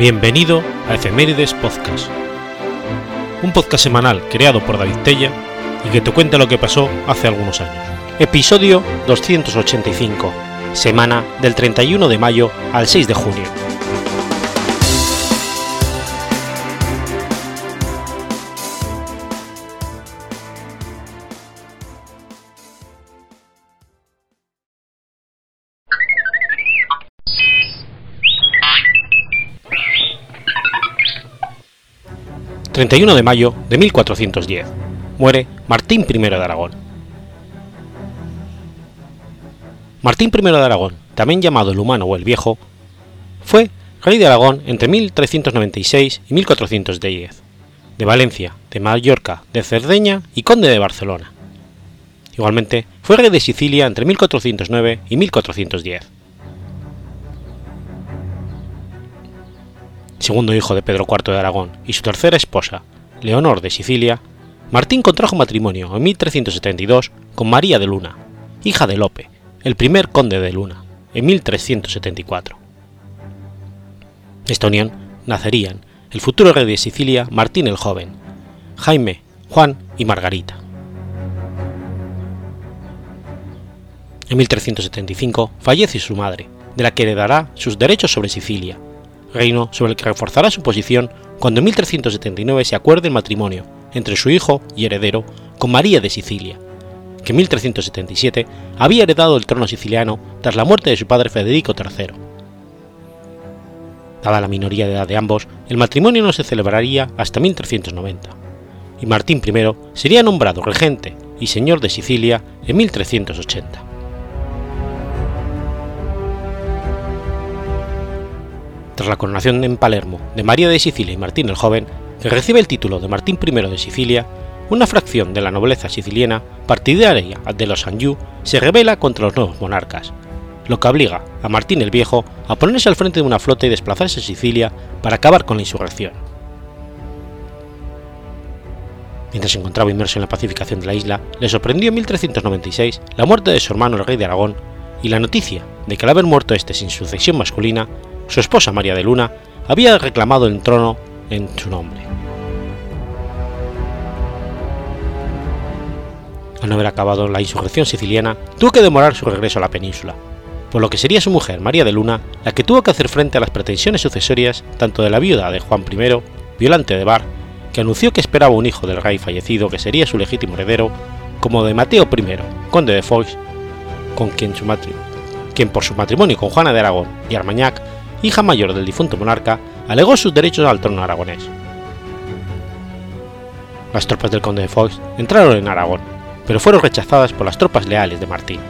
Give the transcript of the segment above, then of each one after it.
Bienvenido a Efemérides Podcast, un podcast semanal creado por David Tella y que te cuenta lo que pasó hace algunos años. Episodio 285, semana del 31 de mayo al 6 de junio. 31 de mayo de 1410. Muere Martín I de Aragón. Martín I de Aragón, también llamado el Humano o el Viejo, fue rey de Aragón entre 1396 y 1410, de Valencia, de Mallorca, de Cerdeña y conde de Barcelona. Igualmente, fue rey de Sicilia entre 1409 y 1410. Segundo hijo de Pedro IV de Aragón y su tercera esposa, Leonor de Sicilia, Martín contrajo matrimonio en 1372 con María de Luna, hija de Lope, el primer conde de Luna, en 1374. De esta unión nacerían el futuro rey de Sicilia Martín el Joven, Jaime, Juan y Margarita. En 1375 fallece su madre, de la que heredará sus derechos sobre Sicilia, reino sobre el que reforzará su posición cuando en 1379 se acuerde el matrimonio entre su hijo y heredero con María de Sicilia, que en 1377 había heredado el trono siciliano tras la muerte de su padre Federico III. Dada la minoría de edad de ambos, el matrimonio no se celebraría hasta 1390, y Martín I sería nombrado regente y señor de Sicilia en 1380. Tras la coronación en Palermo de María de Sicilia y Martín el Joven, que recibe el título de Martín I de Sicilia, una fracción de la nobleza siciliana, partidaria de los Anjou, se rebela contra los nuevos monarcas, lo que obliga a Martín el Viejo a ponerse al frente de una flota y desplazarse a Sicilia para acabar con la insurrección. Mientras se encontraba inmerso en la pacificación de la isla, le sorprendió en 1396 la muerte de su hermano el rey de Aragón y la noticia de que al haber muerto este sin sucesión masculina, su esposa María de Luna había reclamado el trono en su nombre. Al no haber acabado la insurrección siciliana, tuvo que demorar su regreso a la península, por lo que sería su mujer María de Luna la que tuvo que hacer frente a las pretensiones sucesorias tanto de la viuda de Juan I, Violante de Bar, que anunció que esperaba un hijo del rey fallecido que sería su legítimo heredero, como de Mateo I, conde de Foix, con quien, quien por su matrimonio con Juana de Aragón y Armagnac hija mayor del difunto monarca, alegó sus derechos al trono aragonés. Las tropas del conde de Foix entraron en Aragón, pero fueron rechazadas por las tropas leales de Martín.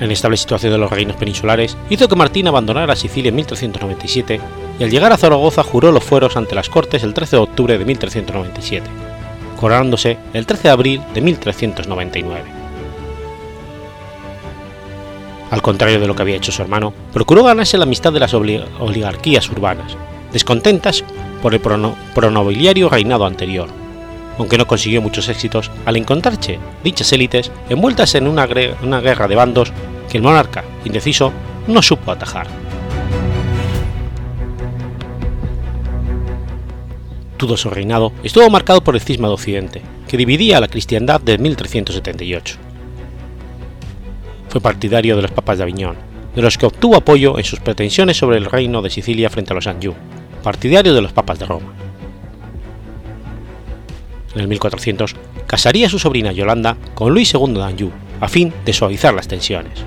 La inestable situación de los reinos peninsulares hizo que Martín abandonara Sicilia en 1397 y al llegar a Zaragoza juró los fueros ante las Cortes el 13 de octubre de 1397, coronándose el 13 de abril de 1399 al contrario de lo que había hecho su hermano, procuró ganarse la amistad de las oligarquías urbanas, descontentas por el pronobiliario reinado anterior, aunque no consiguió muchos éxitos al encontrarse dichas élites envueltas en una, guerra de bandos que el monarca, indeciso, no supo atajar. Todo su reinado estuvo marcado por el cisma de Occidente, que dividía a la cristiandad de 1378 fue partidario de los papas de Aviñón, de los que obtuvo apoyo en sus pretensiones sobre el reino de Sicilia frente a los Anjou, partidario de los papas de Roma. En el 1400 casaría a su sobrina Yolanda con Luis II de Anjou, a fin de suavizar las tensiones.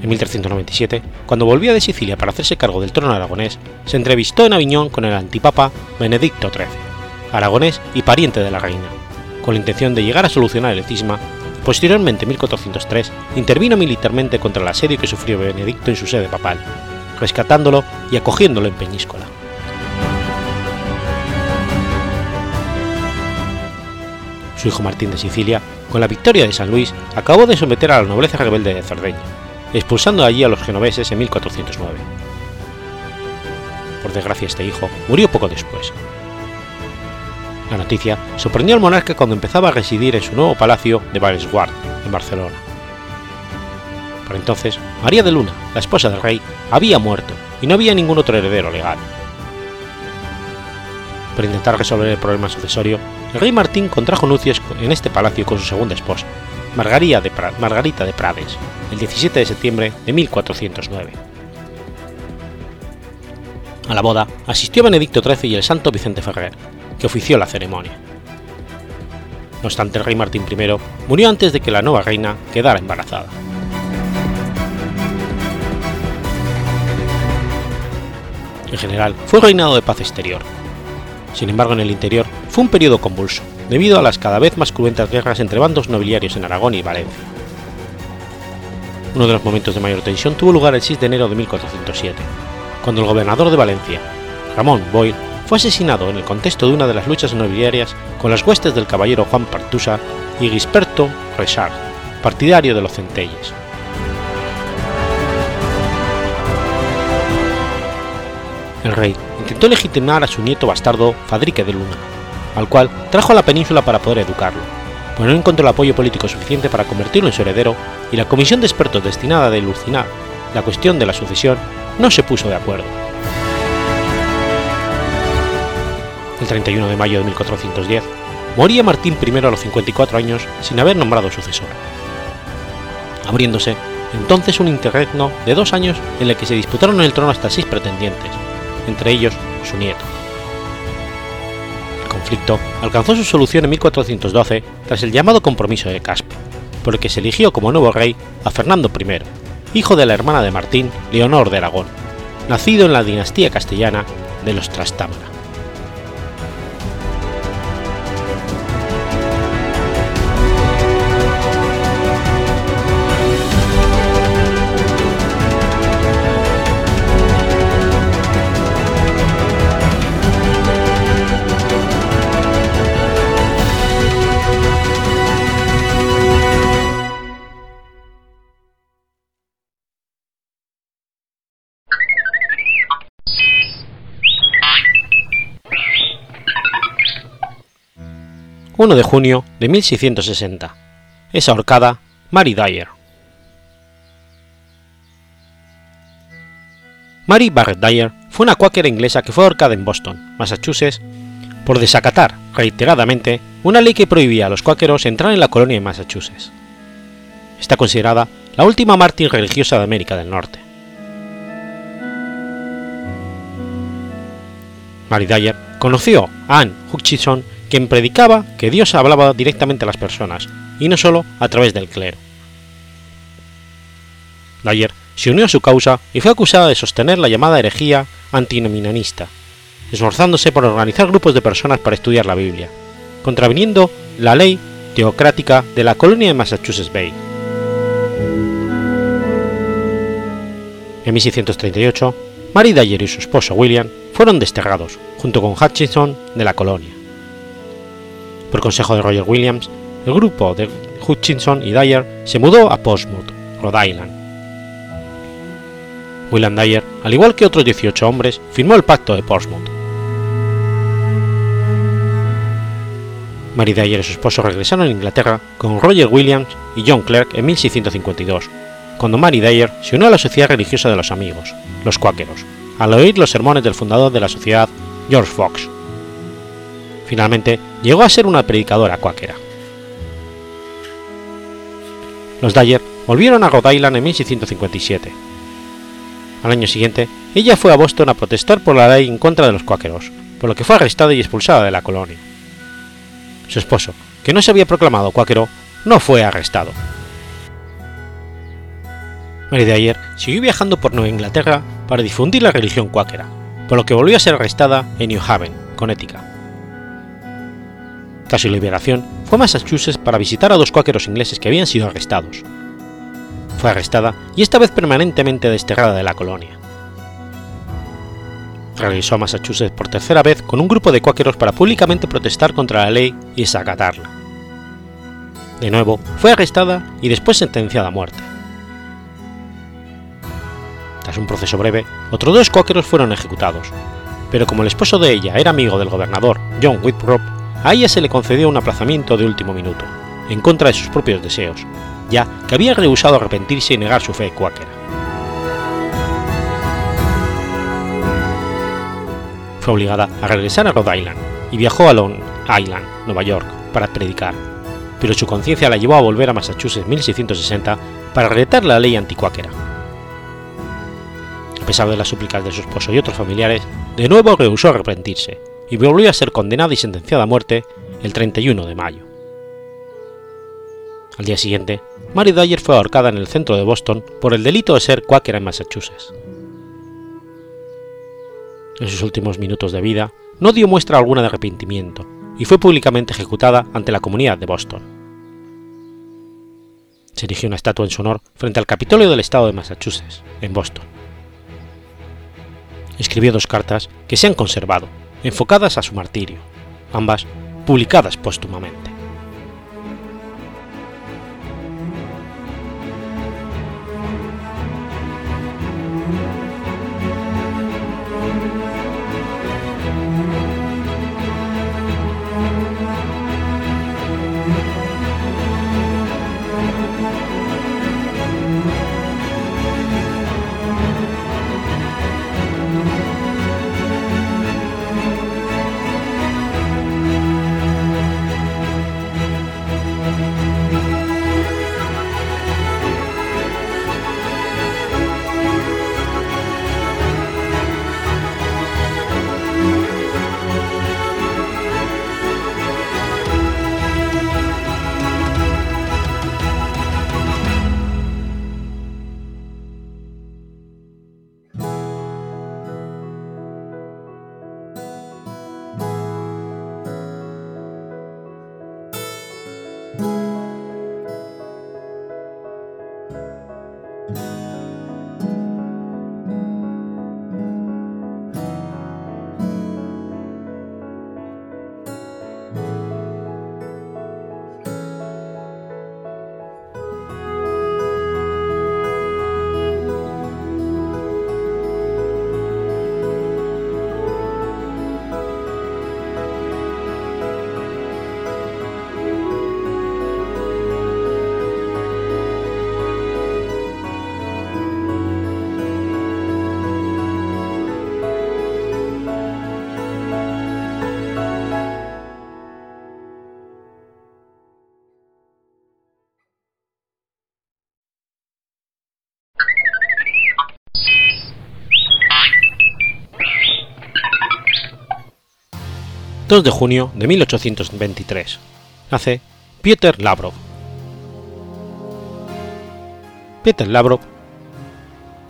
En 1397, cuando volvía de Sicilia para hacerse cargo del trono aragonés, se entrevistó en Aviñón con el antipapa Benedicto XIII, aragonés y pariente de la reina, con la intención de llegar a solucionar el cisma, posteriormente en 1403 intervino militarmente contra el asedio que sufrió Benedicto en su sede papal, rescatándolo y acogiéndolo en Peñíscola. Su hijo Martín de Sicilia, con la victoria de San Luis, acabó de someter a la nobleza rebelde de Cerdeña, expulsando allí a los genoveses en 1409. Por desgracia este hijo murió poco después, La noticia sorprendió al monarca cuando empezaba a residir en su nuevo palacio de Vallesguard, en Barcelona. Por entonces, María de Luna, la esposa del rey, había muerto y no había ningún otro heredero legal. Para intentar resolver el problema sucesorio, el rey Martín contrajo nupcias en este palacio con su segunda esposa, Margarita de, Margarita de Prades, el 17 de septiembre de 1409. A la boda asistió Benedicto XIII y el santo Vicente Ferrer, que ofició la ceremonia. No obstante, el rey Martín I murió antes de que la nueva reina quedara embarazada. En general, fue reinado de paz exterior. Sin embargo, en el interior fue un periodo convulso, debido a las cada vez más cruentas guerras entre bandos nobiliarios en Aragón y Valencia. Uno de los momentos de mayor tensión tuvo lugar el 6 de enero de 1407, cuando el gobernador de Valencia, Ramón Boyle, fue asesinado en el contexto de una de las luchas nobiliarias con las huestes del caballero Juan Partusa y Gisperto Rechard, partidario de los centelles. El rey intentó legitimar a su nieto bastardo Fadrique de Luna, al cual trajo a la península para poder educarlo, pero no encontró el apoyo político suficiente para convertirlo en su heredero y la comisión de expertos destinada a dilucidar la cuestión de la sucesión no se puso de acuerdo. El 31 de mayo de 1410, moría Martín I a los 54 años sin haber nombrado sucesor, abriéndose entonces un interregno de dos años en el que se disputaron el trono hasta seis pretendientes, entre ellos su nieto. El conflicto alcanzó su solución en 1412 tras el llamado Compromiso de Caspe, por el que se eligió como nuevo rey a Fernando I, hijo de la hermana de Martín, Leonor de Aragón, nacido en la dinastía castellana de los Trastámara. 1 de junio de 1660. Es ahorcada Mary Dyer. Mary Barrett Dyer fue una cuáquera inglesa que fue ahorcada en Boston, Massachusetts, por desacatar reiteradamente una ley que prohibía a los cuáqueros entrar en la colonia de Massachusetts. Está considerada la última mártir religiosa de América del Norte. Mary Dyer conoció a Anne Hutchinson quien predicaba que Dios hablaba directamente a las personas, y no solo a través del clero. Dyer se unió a su causa y fue acusada de sostener la llamada herejía antinominanista, esforzándose por organizar grupos de personas para estudiar la Biblia, contraviniendo la ley teocrática de la colonia de Massachusetts Bay. En 1638, Mary Dyer y su esposo William fueron desterrados, junto con Hutchinson, de la colonia. Por consejo de Roger Williams, el grupo de Hutchinson y Dyer se mudó a Portsmouth, Rhode Island. William Dyer, al igual que otros 18 hombres, firmó el Pacto de Portsmouth. Mary Dyer y su esposo regresaron a Inglaterra con Roger Williams y John Clerk en 1652, cuando Mary Dyer se unió a la Sociedad Religiosa de los Amigos, los Cuáqueros, al oír los sermones del fundador de la sociedad, George Fox. Finalmente, llegó a ser una predicadora cuáquera. Los Dyer volvieron a Rhode Island en 1657. Al año siguiente, ella fue a Boston a protestar por la ley en contra de los cuáqueros, por lo que fue arrestada y expulsada de la colonia. Su esposo, que no se había proclamado cuáquero, no fue arrestado. Mary Dyer siguió viajando por Nueva Inglaterra para difundir la religión cuáquera, por lo que volvió a ser arrestada en New Haven, Connecticut. Tras su liberación, fue a Massachusetts para visitar a dos cuáqueros ingleses que habían sido arrestados. Fue arrestada y esta vez permanentemente desterrada de la colonia. Regresó a Massachusetts por tercera vez con un grupo de cuáqueros para públicamente protestar contra la ley y desacatarla. De nuevo, fue arrestada y después sentenciada a muerte. Tras un proceso breve, otros dos cuáqueros fueron ejecutados, pero como el esposo de ella era amigo del gobernador John Winthrop, a ella se le concedió un aplazamiento de último minuto, en contra de sus propios deseos, ya que había rehusado arrepentirse y negar su fe cuáquera. Fue obligada a regresar a Rhode Island y viajó a Long Island, Nueva York, para predicar, pero su conciencia la llevó a volver a Massachusetts en 1660 para retar la ley anticuáquera. A pesar de las súplicas de su esposo y otros familiares, de nuevo rehusó arrepentirse y volvió a ser condenada y sentenciada a muerte el 31 de mayo. Al día siguiente, Mary Dyer fue ahorcada en el centro de Boston por el delito de ser cuáquera en Massachusetts. En sus últimos minutos de vida, no dio muestra alguna de arrepentimiento y fue públicamente ejecutada ante la comunidad de Boston. Se erigió una estatua en su honor frente al Capitolio del Estado de Massachusetts, en Boston. Escribió dos cartas que se han conservado, enfocadas a su martirio, ambas publicadas póstumamente. 2 de junio de 1823. Nace Peter Lavrov. Peter Lavrov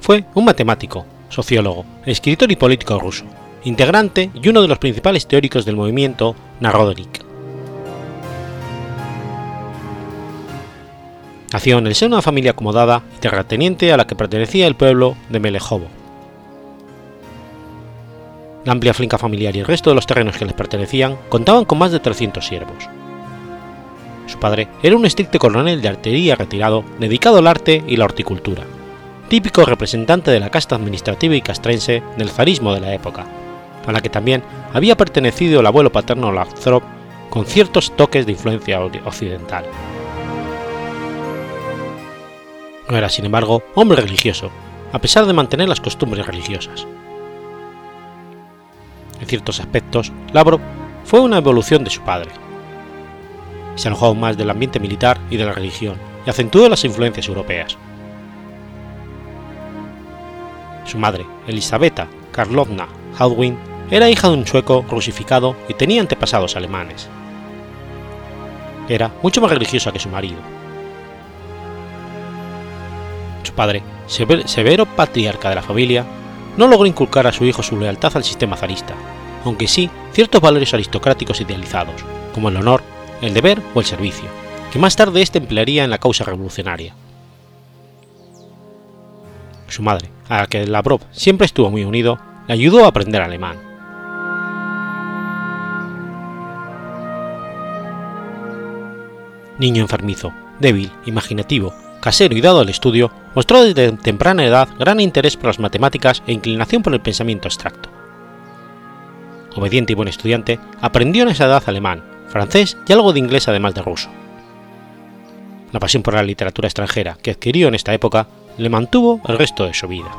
fue un matemático, sociólogo, escritor y político ruso, integrante y uno de los principales teóricos del movimiento Narodnik. Nació en el seno de una familia acomodada y terrateniente a la que pertenecía el pueblo de Melejovo, la amplia finca familiar y el resto de los terrenos que les pertenecían contaban con más de 300 siervos. Su padre era un estricto coronel de artillería retirado dedicado al arte y la horticultura, típico representante de la casta administrativa y castrense del zarismo de la época, a la que también había pertenecido el abuelo paterno Lathrop con ciertos toques de influencia occidental. No era, sin embargo, hombre religioso, a pesar de mantener las costumbres religiosas en ciertos aspectos, Lavrov fue una evolución de su padre. Se alojó aún más del ambiente militar y de la religión y acentuó las influencias europeas. Su madre, Elisabetta Karlovna Haldwin, era hija de un sueco rusificado y tenía antepasados alemanes. Era mucho más religiosa que su marido. Su padre, severo patriarca de la familia, no logró inculcar a su hijo su lealtad al sistema zarista, aunque sí ciertos valores aristocráticos idealizados, como el honor, el deber o el servicio, que más tarde éste emplearía en la causa revolucionaria. Su madre, a la que Lavrov siempre estuvo muy unido, le ayudó a aprender alemán. Niño enfermizo, débil, imaginativo, casero y dado al estudio, mostró desde temprana edad gran interés por las matemáticas e inclinación por el pensamiento abstracto. Obediente y buen estudiante, aprendió en esa edad alemán, francés y algo de inglés además de ruso. La pasión por la literatura extranjera que adquirió en esta época le mantuvo el resto de su vida.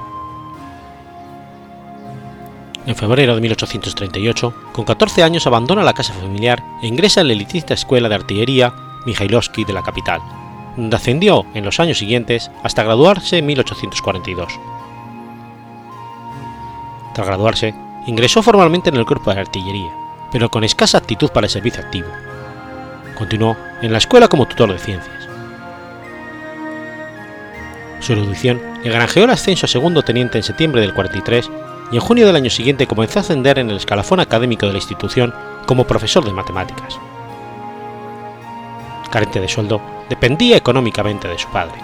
En febrero de 1838, con 14 años abandona la casa familiar e ingresa en la elitista escuela de artillería Mikhailovsky de la capital, donde ascendió en los años siguientes hasta graduarse en 1842. Tras graduarse, ingresó formalmente en el cuerpo de artillería, pero con escasa aptitud para el servicio activo. Continuó en la escuela como tutor de ciencias. Su erudición le granjeó el ascenso a segundo teniente en septiembre del 43 y en junio del año siguiente comenzó a ascender en el escalafón académico de la institución como profesor de matemáticas. Carente de sueldo, dependía económicamente de su padre.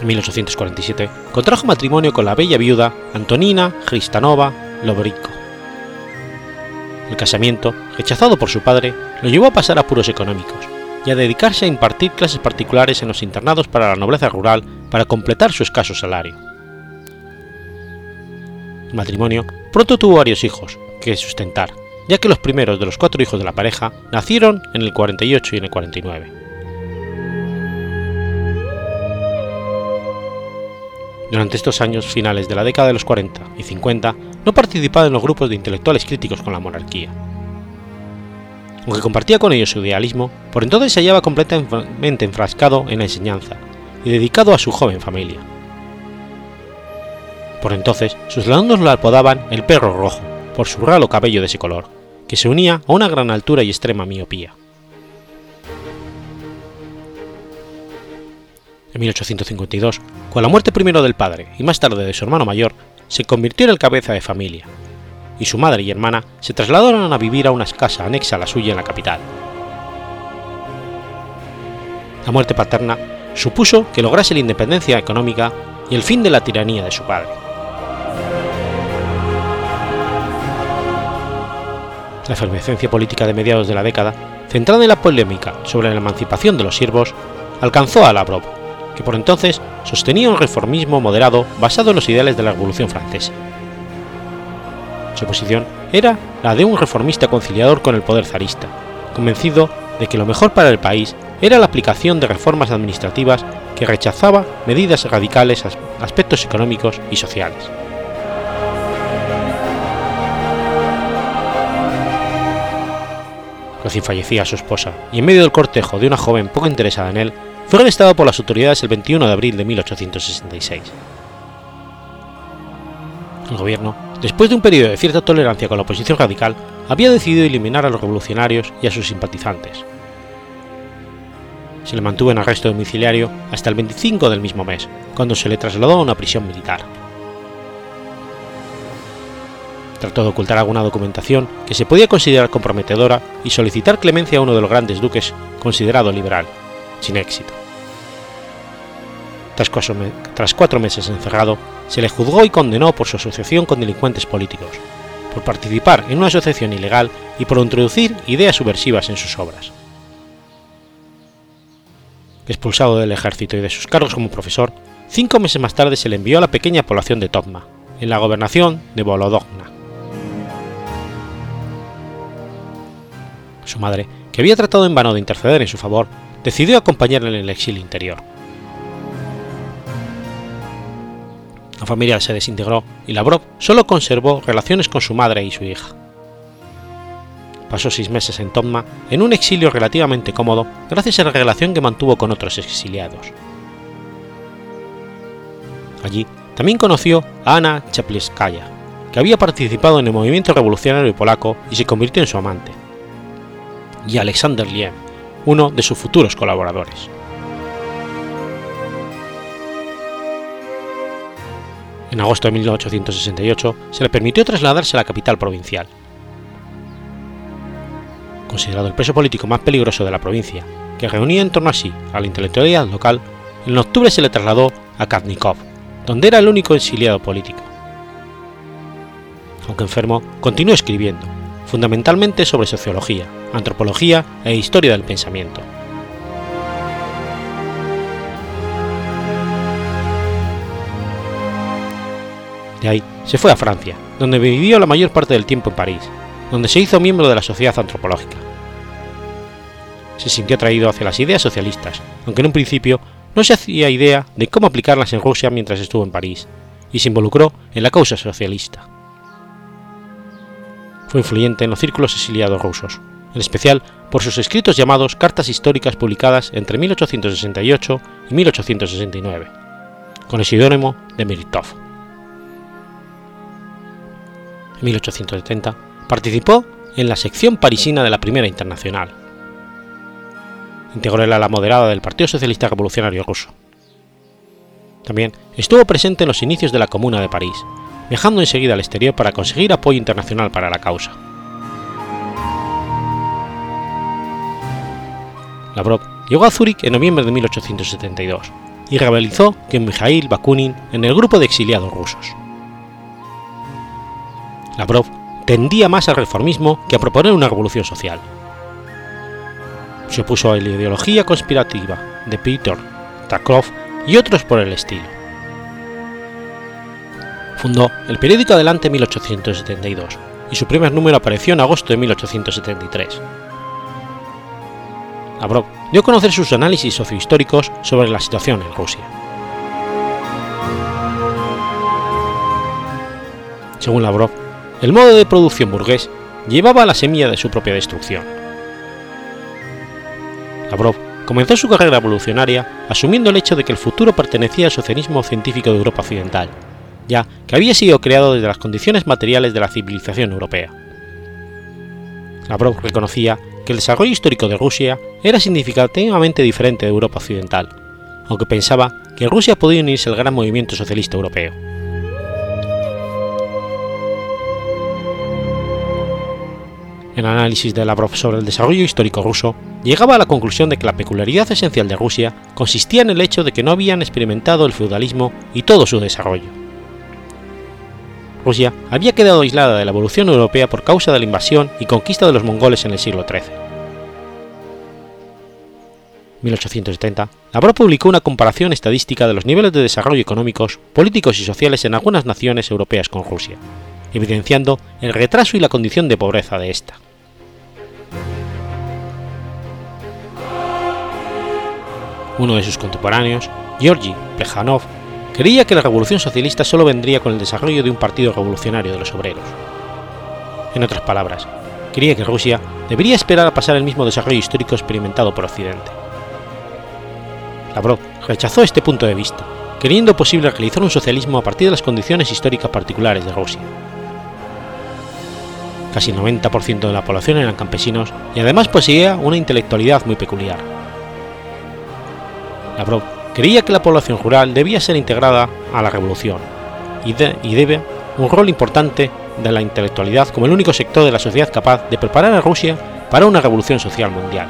En 1847 contrajo matrimonio con la bella viuda Antonina Cristanova Lobrico. El casamiento, rechazado por su padre, lo llevó a pasar apuros económicos y a dedicarse a impartir clases particulares en los internados para la nobleza rural para completar su escaso salario. El matrimonio pronto tuvo varios hijos que sustentar, ya que los primeros de los cuatro hijos de la pareja nacieron en el 48 y en el 49. Durante estos años finales de la década de los 40 y 50 no participaba en los grupos de intelectuales críticos con la monarquía, aunque compartía con ellos su idealismo, por entonces se hallaba completamente enfrascado en la enseñanza y dedicado a su joven familia. Por entonces, sus alumnos lo apodaban el perro rojo, por su ralo cabello de ese color, que se unía a una gran altura y extrema miopía. En 1852, con la muerte primero del padre y más tarde de su hermano mayor, se convirtió en el cabeza de familia, y su madre y hermana se trasladaron a vivir a una casa anexa a la suya en la capital. La muerte paterna supuso que lograse la independencia económica y el fin de la tiranía de su padre. La efervescencia política de mediados de la década, centrada en la polémica sobre la emancipación de los siervos, alcanzó a Lavrov, que por entonces sostenía un reformismo moderado basado en los ideales de la Revolución Francesa. Su posición era la de un reformista conciliador con el poder zarista, convencido de que lo mejor para el país era la aplicación de reformas administrativas que rechazaba medidas radicales aspectos económicos y sociales. Recién fallecía su esposa y en medio del cortejo de una joven poco interesada en él, fue arrestado por las autoridades el 21 de abril de 1866. El gobierno después de un periodo de cierta tolerancia con la oposición radical, había decidido eliminar a los revolucionarios y a sus simpatizantes. Se le mantuvo en arresto domiciliario hasta el 25 del mismo mes, cuando se le trasladó a una prisión militar. Trató de ocultar alguna documentación que se podía considerar comprometedora y solicitar clemencia a uno de los grandes duques considerado liberal, sin éxito. Tras cuatro, meses encerrado, se le juzgó y condenó por su asociación con delincuentes políticos, por participar en una asociación ilegal y por introducir ideas subversivas en sus obras. Expulsado del ejército y de sus cargos como profesor, cinco meses más tarde se le envió a la pequeña población de Totma, en la gobernación de Volodogna. Su madre, que había tratado en vano de interceder en su favor, decidió acompañarle en el exilio interior. La familia se desintegró y Lavrov solo conservó relaciones con su madre y su hija. Pasó seis meses en Tomma en un exilio relativamente cómodo gracias a la relación que mantuvo con otros exiliados. Allí también conoció a Ana Chapliskaya, que había participado en el movimiento revolucionario polaco y se convirtió en su amante, y Alexander Liem, uno de sus futuros colaboradores. En agosto de 1868 se le permitió trasladarse a la capital provincial. Considerado el preso político más peligroso de la provincia, que reunía en torno a sí a la intelectualidad local, en octubre se le trasladó a Kaznikov, donde era el único exiliado político. Aunque enfermo, continuó escribiendo, fundamentalmente sobre sociología, antropología e historia del pensamiento. De ahí se fue a Francia, donde vivió la mayor parte del tiempo en París, donde se hizo miembro de la Sociedad Antropológica. Se sintió atraído hacia las ideas socialistas, aunque en un principio no se hacía idea de cómo aplicarlas en Rusia mientras estuvo en París, y se involucró en la causa socialista. Fue influyente en los círculos exiliados rusos, en especial por sus escritos llamados Cartas históricas publicadas entre 1868 y 1869, con el seudónimo de Meritov. En 1870 participó en la sección parisina de la Primera Internacional. Integró el ala moderada del Partido Socialista Revolucionario Ruso. También estuvo presente en los inicios de la Comuna de París, viajando enseguida al exterior para conseguir apoyo internacional para la causa. Lavrov llegó a Zúrich en noviembre de 1872 y rivalizó con Mikhail Bakunin en el grupo de exiliados rusos. Lavrov tendía más al reformismo que a proponer una revolución social. Se opuso a la ideología conspirativa de Peter Takrov y otros por el estilo. Fundó el periódico Adelante en 1872 y su primer número apareció en agosto de 1873 Lavrov dio a conocer sus análisis sociohistóricos sobre la situación en Rusia. Según Lavrov, el modo de producción burgués llevaba la semilla de su propia destrucción. Lavrov comenzó su carrera revolucionaria asumiendo el hecho de que el futuro pertenecía al socialismo científico de Europa Occidental, ya que había sido creado desde las condiciones materiales de la civilización europea. Lavrov reconocía que el desarrollo histórico de Rusia era significativamente diferente de Europa Occidental, aunque pensaba que Rusia podía unirse al gran movimiento socialista europeo. El análisis de Lavrov sobre el desarrollo histórico ruso llegaba a la conclusión de que la peculiaridad esencial de Rusia consistía en el hecho de que no habían experimentado el feudalismo y todo su desarrollo. Rusia había quedado aislada de la evolución europea por causa de la invasión y conquista de los mongoles en el siglo XIII. 1870, Lavrov publicó una comparación estadística de los niveles de desarrollo económicos, políticos y sociales en algunas naciones europeas con Rusia, evidenciando el retraso y la condición de pobreza de esta. Uno de sus contemporáneos, Georgi Plekhanov, creía que la revolución socialista solo vendría con el desarrollo de un partido revolucionario de los obreros. En otras palabras, creía que Rusia debería esperar a pasar el mismo desarrollo histórico experimentado por Occidente. Lavrov rechazó este punto de vista, creyendo posible realizar un socialismo a partir de las condiciones históricas particulares de Rusia. Casi el 90% de la población eran campesinos y además poseía una intelectualidad muy peculiar. Lavrov creía que la población rural debía ser integrada a la revolución y, debe un rol importante de la intelectualidad como el único sector de la sociedad capaz de preparar a Rusia para una revolución social mundial.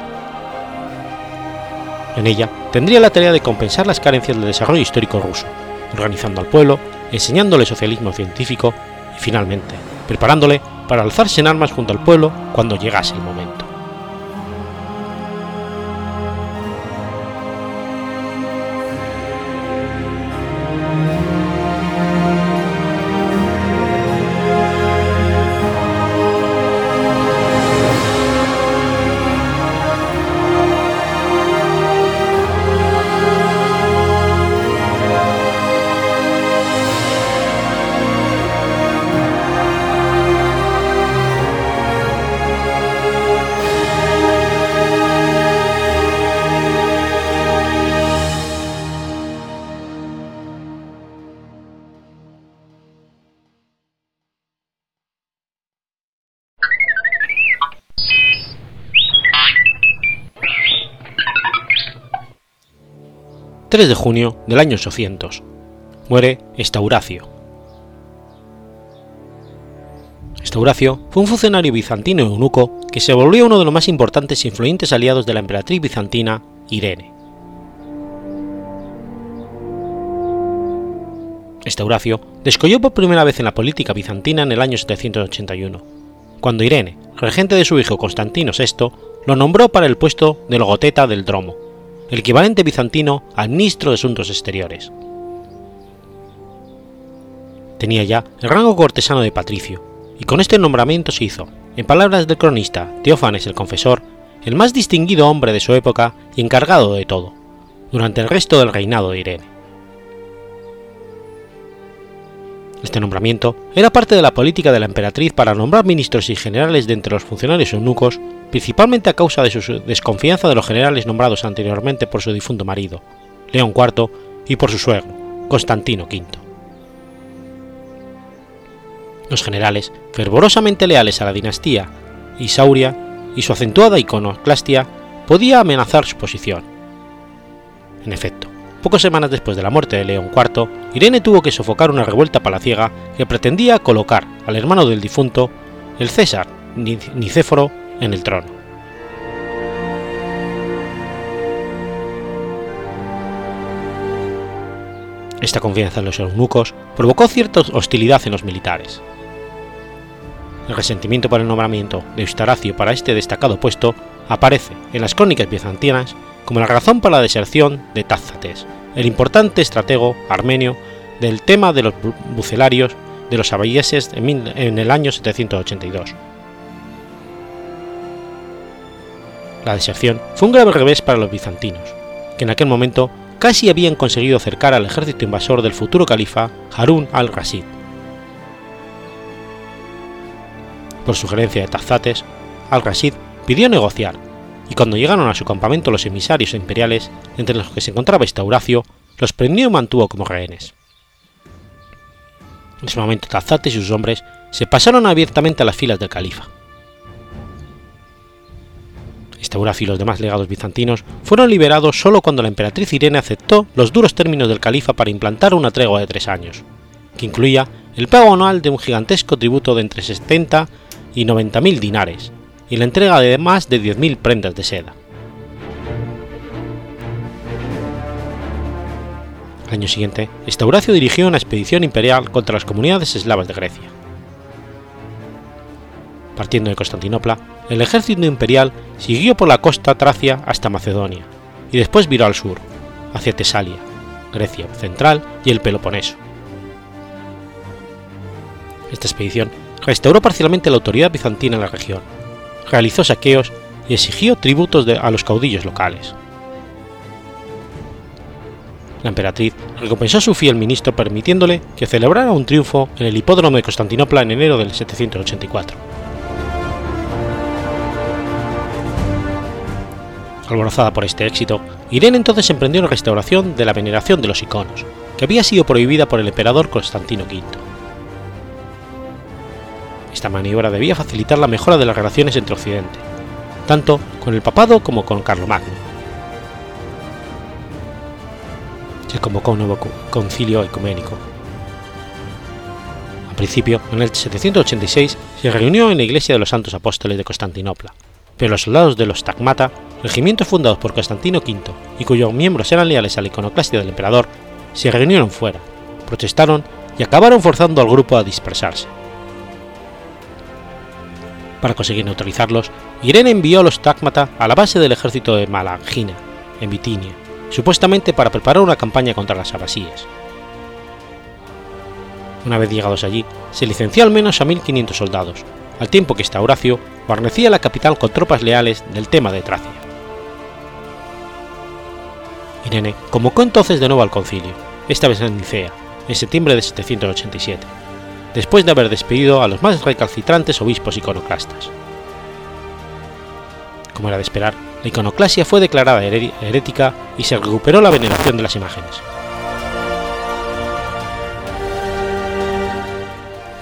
En ella tendría la tarea de compensar las carencias del desarrollo histórico ruso, organizando al pueblo, enseñándole socialismo científico y finalmente preparándole para alzarse en armas junto al pueblo cuando llegase el momento. 3 de junio del año 800. Muere Estauracio. Estauracio fue un funcionario bizantino eunuco que se volvió uno de los más importantes e influyentes aliados de la emperatriz bizantina Irene. Estauracio descolló por primera vez en la política bizantina en el año 781, cuando Irene, regente de su hijo Constantino VI, lo nombró para el puesto de logoteta del Dromo, el equivalente bizantino al ministro de Asuntos Exteriores. Tenía ya el rango cortesano de patricio, y con este nombramiento se hizo, en palabras del cronista Teófanes el Confesor, el más distinguido hombre de su época y encargado de todo, durante el resto del reinado de Irene. Este nombramiento era parte de la política de la emperatriz para nombrar ministros y generales de entre los funcionarios eunucos, principalmente a causa de su desconfianza de los generales nombrados anteriormente por su difunto marido, León IV, y por su suegro, Constantino V. Los generales, fervorosamente leales a la dinastía Isauria y su acentuada iconoclastia, podía amenazar su posición. En efecto, pocas semanas después de la muerte de León IV, Irene tuvo que sofocar una revuelta palaciega que pretendía colocar al hermano del difunto, el César Nicéforo, en el trono. Esta confianza en los eunucos provocó cierta hostilidad en los militares. El resentimiento por el nombramiento de Eustaracio para este destacado puesto aparece en las crónicas bizantinas como la razón para la deserción de Tázates, el importante estratego armenio del tema de los bucelarios de los abayeses en el año 782. La deserción fue un grave revés para los bizantinos, que en aquel momento casi habían conseguido acercar al ejército invasor del futuro califa Harun al-Rashid. Por sugerencia de Tazates, al-Rashid pidió negociar, y cuando llegaron a su campamento los emisarios imperiales, entre los que se encontraba Estauracio, los prendió y mantuvo como rehenes. En ese momento Tazates y sus hombres se pasaron abiertamente a las filas del califa. Estauracio y los demás legados bizantinos fueron liberados solo cuando la emperatriz Irene aceptó los duros términos del califa para implantar una tregua de tres años, que incluía el pago anual de un gigantesco tributo de entre 70 y 90.000 dinares, y la entrega de más de 10.000 prendas de seda. Al año siguiente, Estauracio dirigió una expedición imperial contra las comunidades eslavas de Grecia. Partiendo de Constantinopla, el ejército imperial siguió por la costa tracia hasta Macedonia y después viró al sur, hacia Tesalia, Grecia central y el Peloponeso. Esta expedición restauró parcialmente la autoridad bizantina en la región, realizó saqueos y exigió tributos a los caudillos locales. La emperatriz recompensó a su fiel ministro permitiéndole que celebrara un triunfo en el hipódromo de Constantinopla en enero del 784. Alborozada por este éxito, Irene entonces emprendió la restauración de la veneración de los iconos, que había sido prohibida por el emperador Constantino V. Esta maniobra debía facilitar la mejora de las relaciones entre Occidente, tanto con el papado como con Carlomagno. Se convocó un nuevo concilio ecuménico. Al principio, en el 786, se reunió en la iglesia de los Santos Apóstoles de Constantinopla, pero los soldados de los Tagmata, regimientos fundados por Constantino V y cuyos miembros eran leales a la iconoclastia del emperador, se reunieron fuera, protestaron y acabaron forzando al grupo a dispersarse. Para conseguir neutralizarlos, Irene envió a los Tagmata a la base del ejército de Malangina, en Bitinia, supuestamente para preparar una campaña contra las abasíes. Una vez llegados allí, se licenció al menos a 1.500 soldados, al tiempo que Estauracio guarnecía la capital con tropas leales del tema de Tracia. Irene convocó entonces de nuevo al concilio, esta vez en Nicea, en septiembre de 787, después de haber despedido a los más recalcitrantes obispos iconoclastas. Como era de esperar, la iconoclasia fue declarada herética y se recuperó la veneración de las imágenes.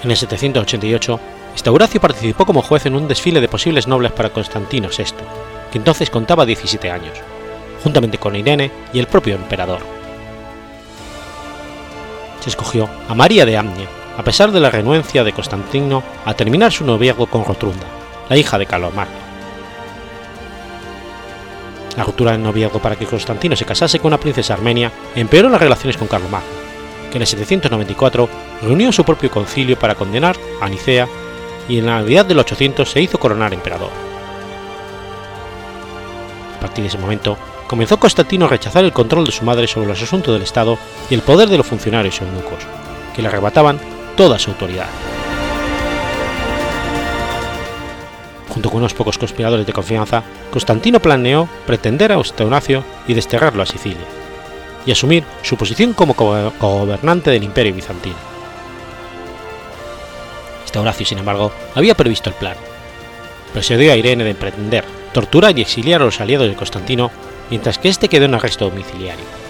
En el 788, Estauracio participó como juez en un desfile de posibles nobles para Constantino VI, que entonces contaba 17 años, juntamente con Irene y el propio emperador. Se escogió a María de Amnia, a pesar de la renuencia de Constantino a terminar su noviazgo con Rotrunda, la hija de Carlomagno. La ruptura del noviazgo para que Constantino se casase con una princesa armenia empeoró las relaciones con Carlomagno, que en el 794 reunió su propio concilio para condenar a Nicea y en la Navidad del 800 se hizo coronar emperador. A partir de ese momento, comenzó Constantino a rechazar el control de su madre sobre los asuntos del Estado y el poder de los funcionarios eunucos, que le arrebataban toda su autoridad. Junto con unos pocos conspiradores de confianza, Constantino planeó pretender a Eustaquio y desterrarlo a Sicilia, y asumir su posición como gobernante del imperio bizantino. Horacio, sin embargo, había previsto el plan. Persuadió a Irene de emprender, torturar y exiliar a los aliados de Constantino, mientras que éste quedó en arresto domiciliario.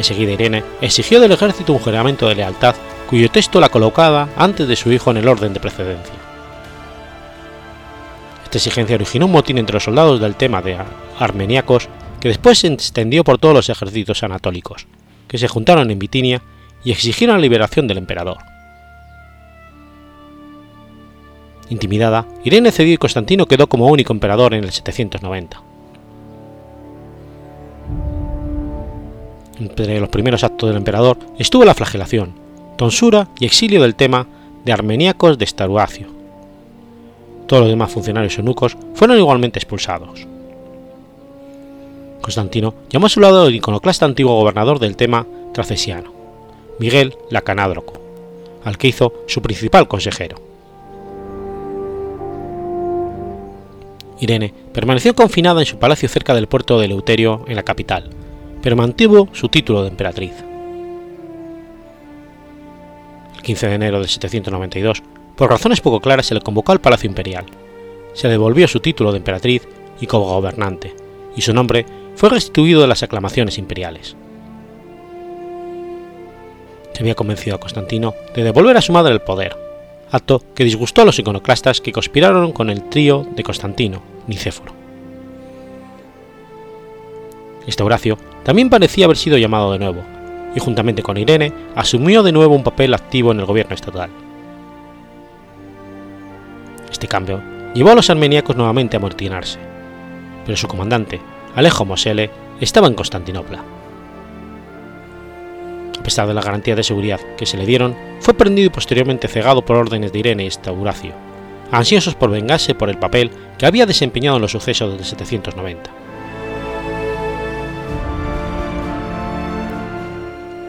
Enseguida Irene exigió del ejército un juramento de lealtad cuyo texto la colocaba antes de su hijo en el orden de precedencia. Esta exigencia originó un motín entre los soldados del tema de armeniacos que después se extendió por todos los ejércitos anatólicos, que se juntaron en Bitinia y exigieron la liberación del emperador. Intimidada, Irene cedió y Constantino quedó como único emperador en el 790. Entre los primeros actos del emperador estuvo la flagelación, tonsura y exilio del tema de armeniacos de Staruacio. Todos los demás funcionarios eunucos fueron igualmente expulsados. Constantino llamó a su lado el iconoclasta antiguo gobernador del tema tracesiano, Miguel Lacanádroco, al que hizo su principal consejero. Irene permaneció confinada en su palacio cerca del puerto de Eleuterio en la capital, pero mantuvo su título de emperatriz. El 15 de enero de 792, por razones poco claras, se le convocó al Palacio Imperial. Se devolvió su título de emperatriz y como gobernante, y su nombre fue restituido de las aclamaciones imperiales. Se había convencido a Constantino de devolver a su madre el poder, acto que disgustó a los iconoclastas que conspiraron con el trío de Constantino, Nicéforo. Este Horacio también parecía haber sido llamado de nuevo, y juntamente con Irene asumió de nuevo un papel activo en el gobierno estatal. Este cambio llevó a los armeniacos nuevamente a amotinarse, pero su comandante, Alejo Mosele, estaba en Constantinopla. A pesar de la garantía de seguridad que se le dieron, fue prendido y posteriormente cegado por órdenes de Irene y Estauracio, ansiosos por vengarse por el papel que había desempeñado en los sucesos del 790.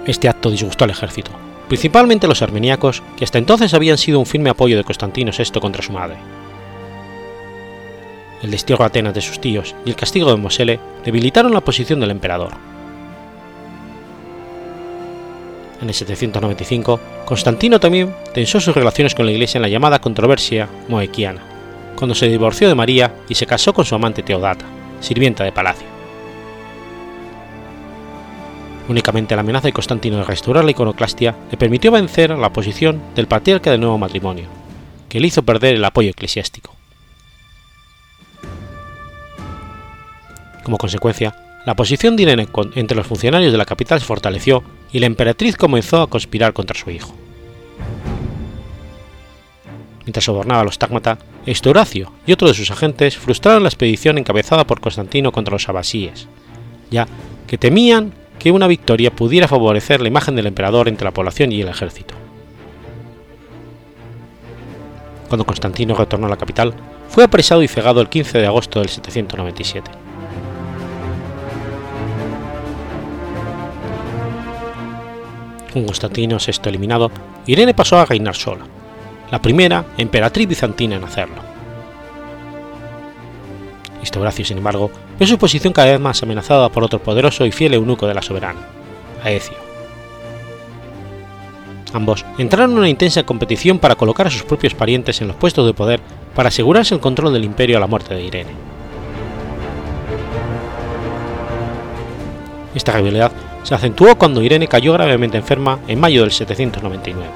Este acto disgustó al ejército, principalmente a los armeniacos, que hasta entonces habían sido un firme apoyo de Constantino VI contra su madre. El destierro a Atenas de sus tíos y el castigo de Mosele debilitaron la posición del emperador, en el 795, Constantino también tensó sus relaciones con la Iglesia en la llamada controversia moequiana, cuando se divorció de María y se casó con su amante Teodata, sirvienta de palacio. Únicamente la amenaza de Constantino de restaurar la iconoclastia le permitió vencer a la oposición del patriarca del nuevo matrimonio, que le hizo perder el apoyo eclesiástico. Como consecuencia, la posición de Irene entre los funcionarios de la capital se fortaleció y la emperatriz comenzó a conspirar contra su hijo. Mientras sobornaba a los Tágmata, Horacio y otro de sus agentes frustraron la expedición encabezada por Constantino contra los abasíes, ya que temían que una victoria pudiera favorecer la imagen del emperador entre la población y el ejército. Cuando Constantino retornó a la capital, fue apresado y cegado el 15 de agosto del 797. Con Constantino VI eliminado, Irene pasó a reinar sola, la primera emperatriz bizantina en hacerlo. Horacio, sin embargo, ve su posición cada vez más amenazada por otro poderoso y fiel eunuco de la soberana, Aecio. Ambos entraron en una intensa competición para colocar a sus propios parientes en los puestos de poder para asegurarse el control del imperio a la muerte de Irene. Esta rivalidad se acentuó cuando Irene cayó gravemente enferma en mayo del 799.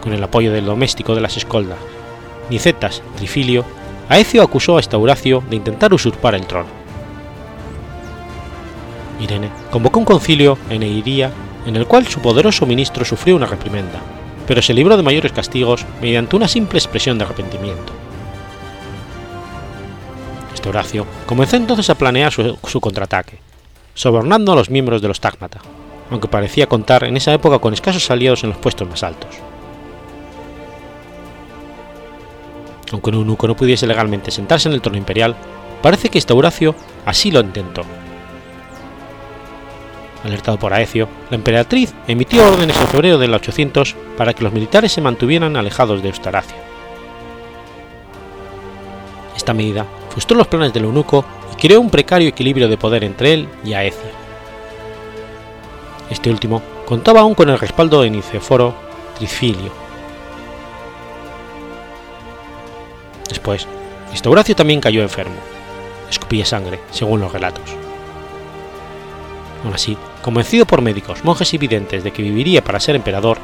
Con el apoyo del doméstico de las escoldas, Nicetas Trifilio, Aecio acusó a Estauracio de intentar usurpar el trono. Irene convocó un concilio en Eiria en el cual su poderoso ministro sufrió una reprimenda, pero se libró de mayores castigos mediante una simple expresión de arrepentimiento. Horacio comenzó entonces a planear su, contraataque, sobornando a los miembros de los Tágmata, aunque parecía contar en esa época con escasos aliados en los puestos más altos. Aunque un eunuco no pudiese legalmente sentarse en el trono imperial, parece que este Horacio así lo intentó. Alertado por Aecio, la emperatriz emitió órdenes en febrero del 800 para que los militares se mantuvieran alejados de Eustaracio. Esta medida frustró los planes del eunuco y creó un precario equilibrio de poder entre él y Aecio. Este último contaba aún con el respaldo de Niceforo Trifilio. Después, Estauracio también cayó enfermo. Escupía sangre, según los relatos. Aún así, convencido por médicos, monjes y videntes de que viviría para ser emperador,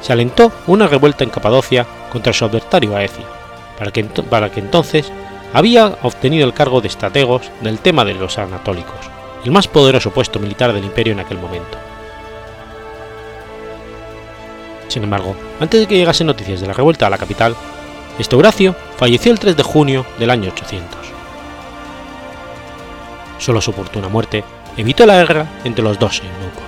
se alentó una revuelta en Capadocia contra su adversario Aecio, para que, para que entonces había obtenido el cargo de estrategos del tema de los anatólicos, el más poderoso puesto militar del imperio en aquel momento. Sin embargo, antes de que llegasen noticias de la revuelta a la capital, Estauracio falleció el 3 de junio del año 800. Solo su oportuna muerte evitó la guerra entre los dos eunucos.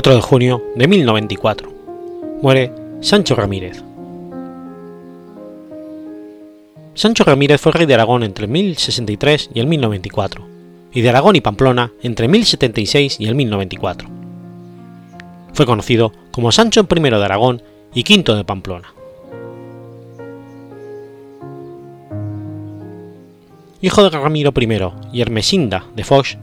4 de junio de 1094. Muere Sancho Ramírez. Sancho Ramírez fue rey de Aragón entre el 1063 y el 1094, y de Aragón y Pamplona entre el 1076 y el 1094. Fue conocido como Sancho I de Aragón y V de Pamplona. Hijo de Ramiro I y Hermesinda de Foix,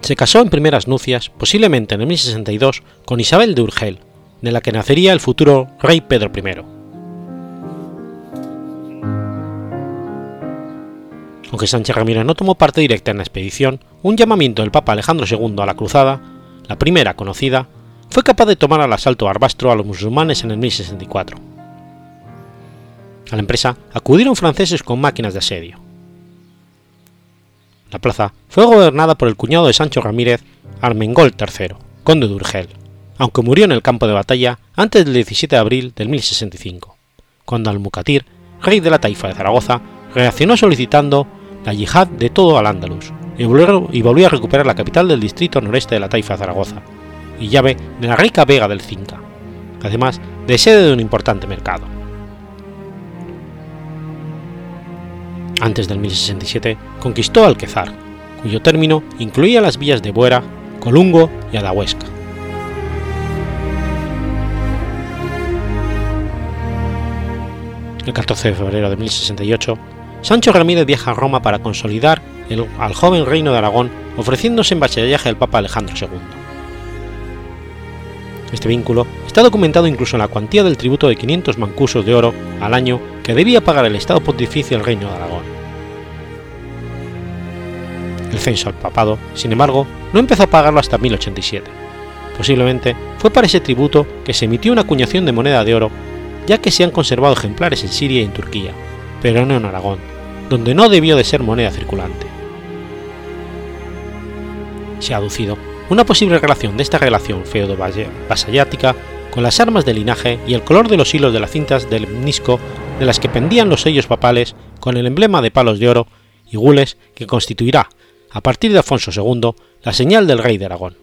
se casó en primeras nupcias, posiblemente en el 1062, con Isabel de Urgel, de la que nacería el futuro rey Pedro I. Aunque Sánchez Ramírez no tomó parte directa en la expedición, un llamamiento del Papa Alejandro II a la cruzada, la primera conocida, fue capaz de tomar al asalto Arbastro a los musulmanes en el 1064. A la empresa acudieron franceses con máquinas de asedio. La plaza fue gobernada por el cuñado de Sancho Ramírez, Armengol III, conde de Urgel, aunque murió en el campo de batalla antes del 17 de abril del 1065, cuando Al-Mukatir, rey de la taifa de Zaragoza, reaccionó solicitando la yihad de todo Al-Ándalus y volvió, a recuperar la capital del distrito noreste de la taifa de Zaragoza y llave de la rica vega del Cinca, además de sede de un importante mercado. Antes del 1067 conquistó Alquezar, cuyo término incluía las villas de Buera, Colungo y Adahuesca. El 14 de febrero de 1068, Sancho Ramírez viaja a Roma para consolidar al joven reino de Aragón ofreciéndose en vasallaje al Papa Alejandro II. Este vínculo está documentado incluso en la cuantía del tributo de 500 mancusos de oro al año que debía pagar el Estado Pontificio al Reino de Aragón. El censo al papado, sin embargo, no empezó a pagarlo hasta 1087. Posiblemente fue para ese tributo que se emitió una acuñación de moneda de oro, ya que se han conservado ejemplares en Siria y en Turquía, pero no en Aragón, donde no debió de ser moneda circulante. Se ha aducido una posible relación de esta relación feudo-vasallática con las armas del linaje y el color de los hilos de las cintas del mnisco de las que pendían los sellos papales con el emblema de palos de oro y gules que constituirá, a partir de Alfonso II, la señal del rey de Aragón.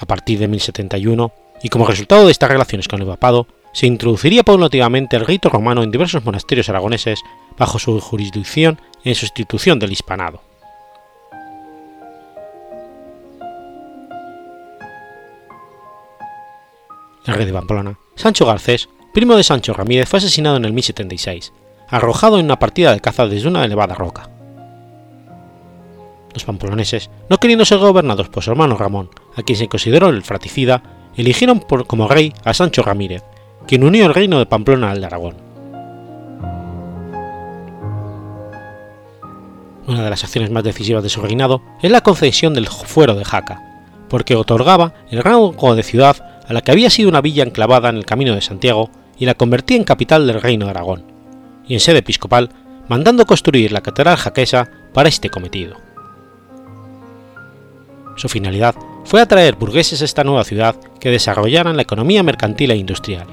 A partir de 1071, y como resultado de estas relaciones con el papado, se introduciría paulatinamente el rito romano en diversos monasterios aragoneses bajo su jurisdicción en sustitución del hispanado. El rey de Pamplona, Sancho Garcés, primo de Sancho Ramírez, fue asesinado en el 1076, arrojado en una partida de caza desde una elevada roca. Los pamploneses, no queriendo ser gobernados por su hermano Ramón, a quien se consideró el fratricida, eligieron como rey a Sancho Ramírez, quien unió el reino de Pamplona al de Aragón. Una de las acciones más decisivas de su reinado es la concesión del fuero de Jaca, porque otorgaba el rango de ciudad a la que había sido una villa enclavada en el camino de Santiago y la convertía en capital del reino de Aragón, y en sede episcopal, mandando construir la catedral jaquesa para este cometido. Su finalidad fue atraer burgueses a esta nueva ciudad que desarrollaran la economía mercantil e industrial,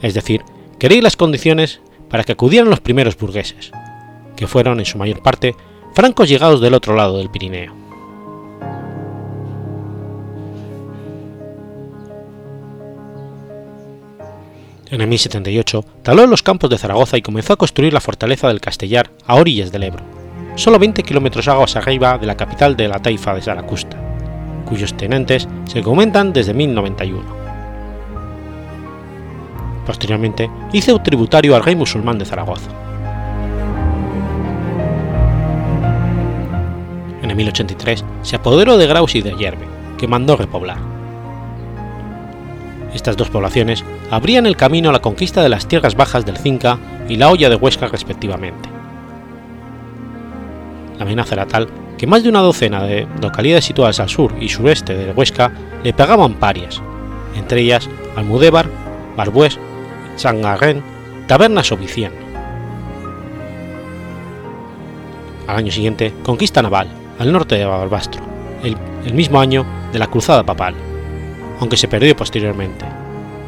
es decir, crear las condiciones para que acudieran los primeros burgueses, que fueron en su mayor parte francos llegados del otro lado del Pirineo. En el 1078 taló los campos de Zaragoza y comenzó a construir la fortaleza del Castellar a orillas del Ebro, solo 20 kilómetros aguas arriba de la capital de la taifa de Zaracusta, cuyos tenentes se comentan desde 1091. Posteriormente hizo tributario al rey musulmán de Zaragoza. En el 1083 se apoderó de Graus y de Yerbe, que mandó repoblar. Estas dos poblaciones abrían el camino a la conquista de las tierras bajas del Cinca y la Hoya de Huesca respectivamente. La amenaza era tal que más de una docena de localidades situadas al sur y sureste de Huesca le pegaban parias, entre ellas Almudévar, Barbués, Sangarren, Tabernas o Vicien. Al año siguiente, conquista naval, al norte de Barbastro, el mismo año de la Cruzada Papal aunque se perdió posteriormente,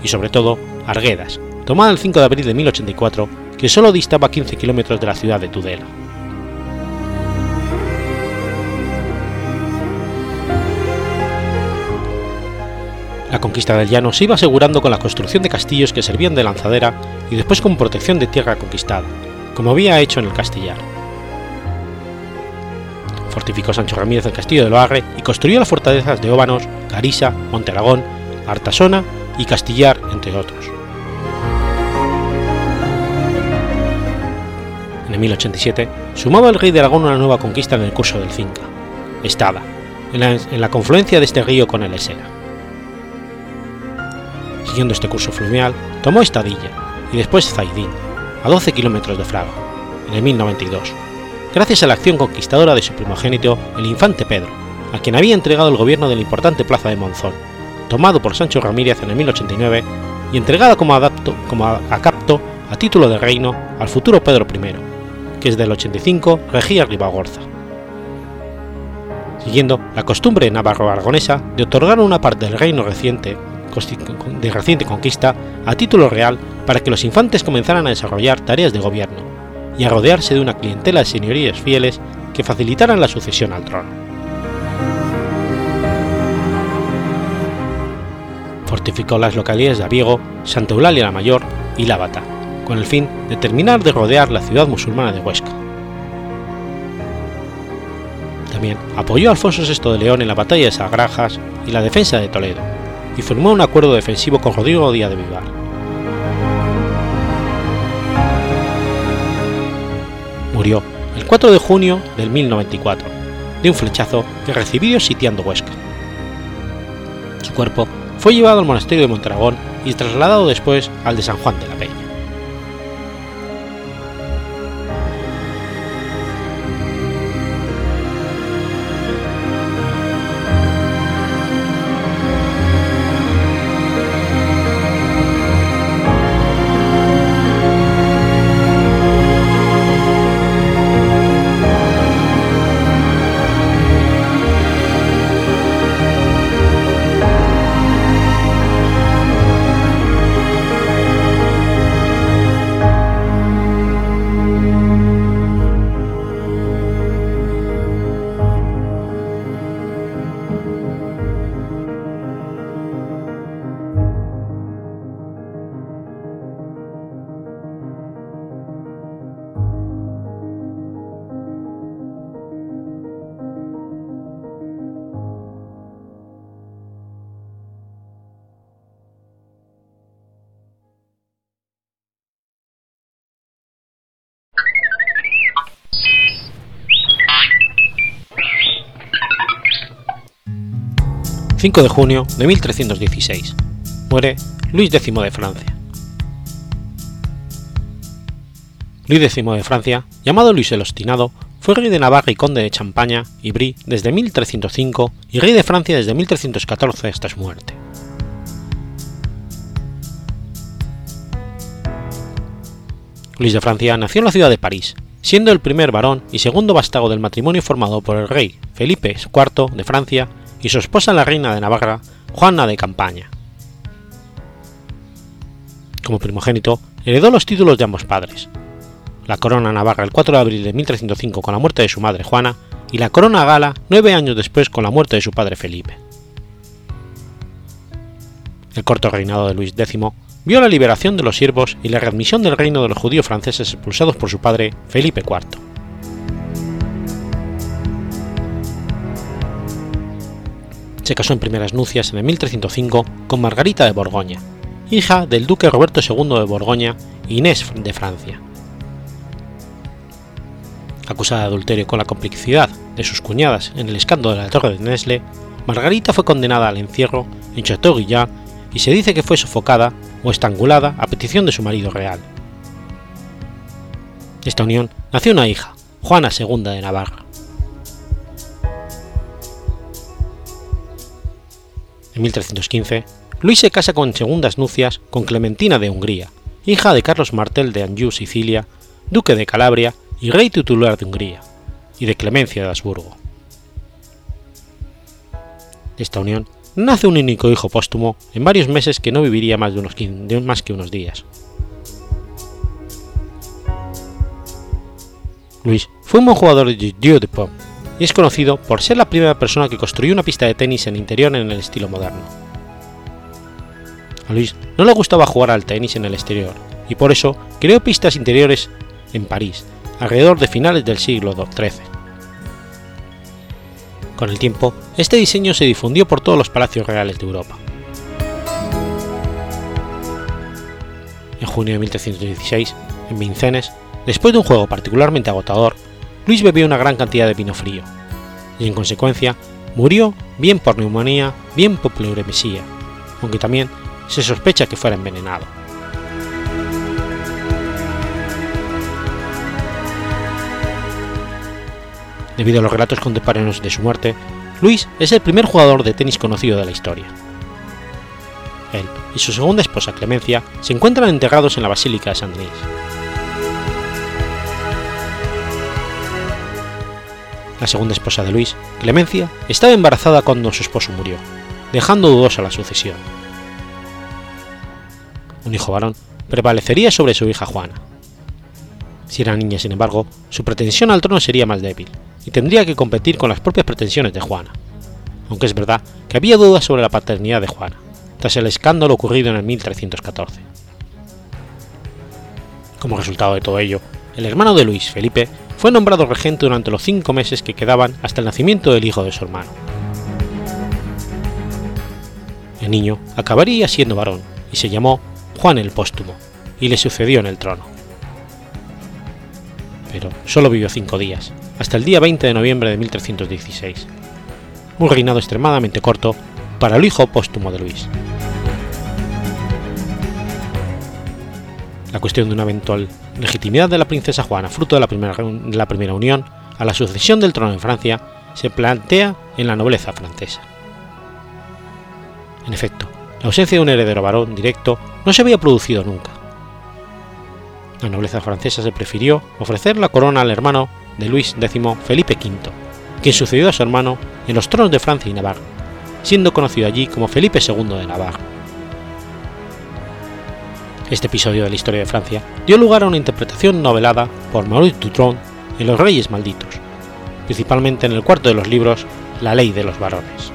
y sobre todo Arguedas, tomada el 5 de abril de 1084, que solo distaba 15 kilómetros de la ciudad de Tudela. La conquista del llano se iba asegurando con la construcción de castillos que servían de lanzadera y después con protección de tierra conquistada, como había hecho en el Castillar. Fortificó Sancho Ramírez el castillo de Loarre y construyó las fortalezas de Óbanos, Carisa, Monteragón, Artasona y Castillar, entre otros. En el 1087 sumaba el rey de Aragón una nueva conquista en el curso del Cinca, Estada, en la, en la confluencia de este río con el Esera. Siguiendo este curso fluvial, tomó Estadilla y después Zaidín, a 12 kilómetros de Fraga, en el 1092, gracias a la acción conquistadora de su primogénito, el infante Pedro, a quien había entregado el gobierno de la importante plaza de Monzón, tomado por Sancho Ramírez en el 1089 y entregada como, adapto, como acapto a título de reino al futuro Pedro I, que desde el 85 regía Ribagorza. Siguiendo la costumbre navarro-aragonesa de otorgar una parte del reino reciente, de reciente conquista a título real para que los infantes comenzaran a desarrollar tareas de gobierno y a rodearse de una clientela de señorías fieles que facilitaran la sucesión al trono. fortificó las localidades de Abiego, Santa Eulalia la Mayor y Lábata, con el fin de terminar de rodear la ciudad musulmana de Huesca. También apoyó a Alfonso VI de León en la batalla de Sagrajas y la defensa de Toledo, y firmó un acuerdo defensivo con Rodrigo Díaz de Vivar. Murió el 4 de junio del 1094, de un flechazo que recibió sitiando Huesca. Su cuerpo fue llevado al monasterio de Mondragón y trasladado después al de San Juan de la Peña. 5 de junio de 1316. Muere Luis X de Francia. Luis X de Francia, llamado Luis el Ostinado, fue rey de Navarra y conde de Champaña y Brie desde 1305 y rey de Francia desde 1314 hasta su muerte. Luis de Francia nació en la ciudad de París, siendo el primer varón y segundo vástago del matrimonio formado por el rey Felipe IV de Francia y su esposa la reina de Navarra, Juana de Campaña. Como primogénito, heredó los títulos de ambos padres, la corona navarra el 4 de abril de 1305 con la muerte de su madre Juana y la corona gala nueve años después con la muerte de su padre Felipe. El corto reinado de Luis X vio la liberación de los siervos y la readmisión del reino de los judíos franceses expulsados por su padre Felipe IV. Se casó en primeras nupcias en 1305 con Margarita de Borgoña, hija del duque Roberto II de Borgoña e Inés de Francia acusada de adulterio con la complicidad de sus cuñadas en el escándalo de la Torre de Nesle, Margarita fue condenada al encierro en Chateauguillard y se dice que fue sofocada o estrangulada a petición de su marido real. De esta unión nació una hija, Juana II de Navarra. En 1315, Luis se casa con segundas nupcias con Clementina de Hungría, hija de Carlos Martel de Anjou, Sicilia, duque de Calabria y rey titular de Hungría, y de Clemencia de Habsburgo. De esta unión nace un único hijo póstumo en varios meses que no viviría más, de unos, más que unos días. Luis fue un buen jugador de Dieu de Pomme y es conocido por ser la primera persona que construyó una pista de tenis en interior en el estilo moderno. A Luis no le gustaba jugar al tenis en el exterior y por eso creó pistas interiores en París alrededor de finales del siglo XIII. Con el tiempo, este diseño se difundió por todos los palacios reales de Europa. En junio de 1316, en Vincennes, después de un juego particularmente agotador, Luis bebió una gran cantidad de vino frío, y en consecuencia murió bien por neumonía, bien por pleuremesía, aunque también se sospecha que fuera envenenado. Debido a los relatos contemporáneos de su muerte, Luis es el primer jugador de tenis conocido de la historia. Él y su segunda esposa Clemencia se encuentran enterrados en la Basílica de San Denis. La segunda esposa de Luis, Clemencia, estaba embarazada cuando su esposo murió, dejando dudosa la sucesión. Un hijo varón prevalecería sobre su hija Juana. Si era niña, sin embargo, su pretensión al trono sería más débil, y tendría que competir con las propias pretensiones de Juana, aunque es verdad que había dudas sobre la paternidad de Juana, tras el escándalo ocurrido en el 1314. Como resultado de todo ello, el hermano de Luis, Felipe, fue nombrado regente durante los cinco meses que quedaban hasta el nacimiento del hijo de su hermano. El niño acabaría siendo varón y se llamó Juan el Póstumo, y le sucedió en el trono. Pero solo vivió cinco días, hasta el día 20 de noviembre de 1316, un reinado extremadamente corto para el hijo póstumo de Luis. La cuestión de una eventual legitimidad de la princesa Juana, fruto de la primera, de la primera unión, a la sucesión del trono en Francia, se plantea en la nobleza francesa. En efecto, la ausencia de un heredero varón directo no se había producido nunca. La nobleza francesa se prefirió ofrecer la corona al hermano de Luis X Felipe V, quien sucedió a su hermano en los tronos de Francia y Navarra, siendo conocido allí como Felipe II de Navarra. Este episodio de la historia de Francia dio lugar a una interpretación novelada por Maurice Dutron en Los Reyes Malditos, principalmente en el cuarto de los libros La Ley de los Varones.